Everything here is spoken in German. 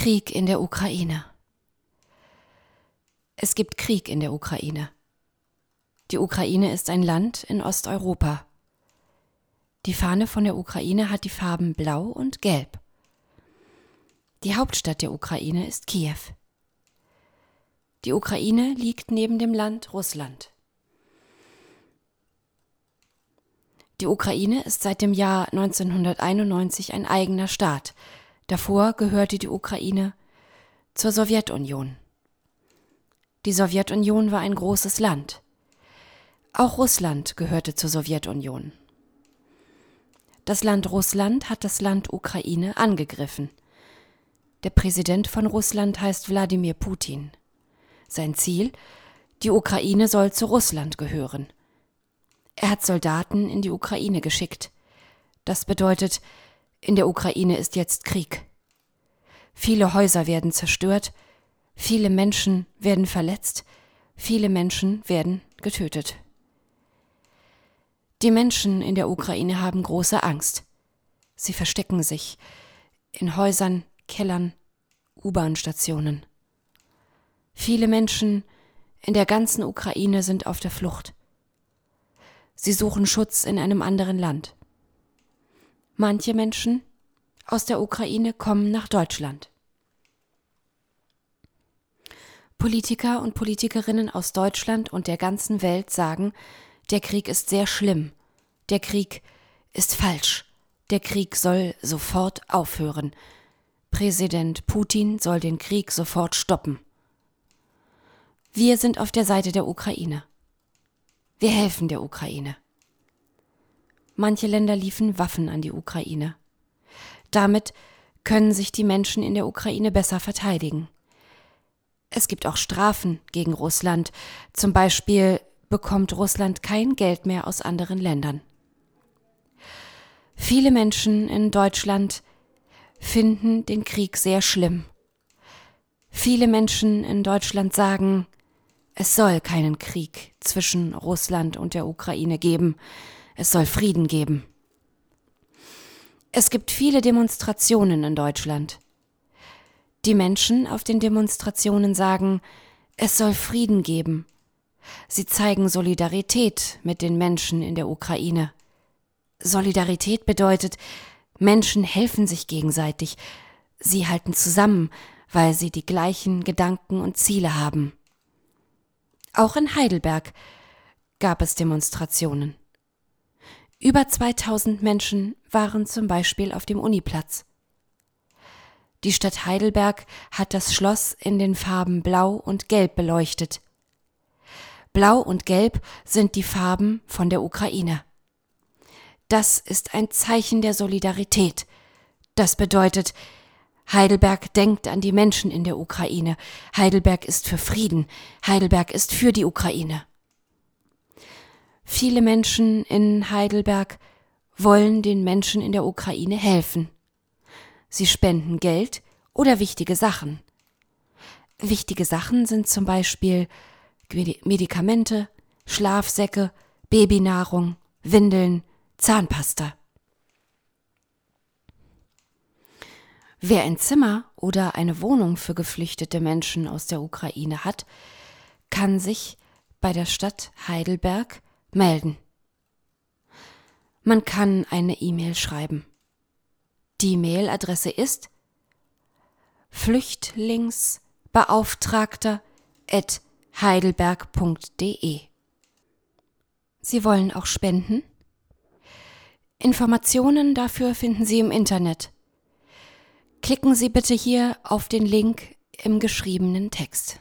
Krieg in der Ukraine. Es gibt Krieg in der Ukraine. Die Ukraine ist ein Land in Osteuropa. Die Fahne von der Ukraine hat die Farben blau und gelb. Die Hauptstadt der Ukraine ist Kiew. Die Ukraine liegt neben dem Land Russland. Die Ukraine ist seit dem Jahr 1991 ein eigener Staat. Davor gehörte die Ukraine zur Sowjetunion. Die Sowjetunion war ein großes Land. Auch Russland gehörte zur Sowjetunion. Das Land Russland hat das Land Ukraine angegriffen. Der Präsident von Russland heißt Wladimir Putin. Sein Ziel? Die Ukraine soll zu Russland gehören. Er hat Soldaten in die Ukraine geschickt. Das bedeutet, in der Ukraine ist jetzt Krieg. Viele Häuser werden zerstört, viele Menschen werden verletzt, viele Menschen werden getötet. Die Menschen in der Ukraine haben große Angst. Sie verstecken sich in Häusern, Kellern, U-Bahn-Stationen. Viele Menschen in der ganzen Ukraine sind auf der Flucht. Sie suchen Schutz in einem anderen Land. Manche Menschen aus der Ukraine kommen nach Deutschland. Politiker und Politikerinnen aus Deutschland und der ganzen Welt sagen, der Krieg ist sehr schlimm, der Krieg ist falsch, der Krieg soll sofort aufhören, Präsident Putin soll den Krieg sofort stoppen. Wir sind auf der Seite der Ukraine. Wir helfen der Ukraine. Manche Länder liefen Waffen an die Ukraine. Damit können sich die Menschen in der Ukraine besser verteidigen. Es gibt auch Strafen gegen Russland. Zum Beispiel bekommt Russland kein Geld mehr aus anderen Ländern. Viele Menschen in Deutschland finden den Krieg sehr schlimm. Viele Menschen in Deutschland sagen, es soll keinen Krieg zwischen Russland und der Ukraine geben. Es soll Frieden geben. Es gibt viele Demonstrationen in Deutschland. Die Menschen auf den Demonstrationen sagen, es soll Frieden geben. Sie zeigen Solidarität mit den Menschen in der Ukraine. Solidarität bedeutet, Menschen helfen sich gegenseitig, sie halten zusammen, weil sie die gleichen Gedanken und Ziele haben. Auch in Heidelberg gab es Demonstrationen. Über 2000 Menschen waren zum Beispiel auf dem Uniplatz. Die Stadt Heidelberg hat das Schloss in den Farben Blau und Gelb beleuchtet. Blau und Gelb sind die Farben von der Ukraine. Das ist ein Zeichen der Solidarität. Das bedeutet, Heidelberg denkt an die Menschen in der Ukraine. Heidelberg ist für Frieden. Heidelberg ist für die Ukraine. Viele Menschen in Heidelberg wollen den Menschen in der Ukraine helfen. Sie spenden Geld oder wichtige Sachen. Wichtige Sachen sind zum Beispiel Medikamente, Schlafsäcke, Babynahrung, Windeln, Zahnpasta. Wer ein Zimmer oder eine Wohnung für geflüchtete Menschen aus der Ukraine hat, kann sich bei der Stadt Heidelberg melden. Man kann eine E-Mail schreiben. Die Mailadresse ist Flüchtlingsbeauftragter at heidelberg.de. Sie wollen auch spenden? Informationen dafür finden Sie im Internet Klicken Sie bitte hier auf den Link im geschriebenen Text.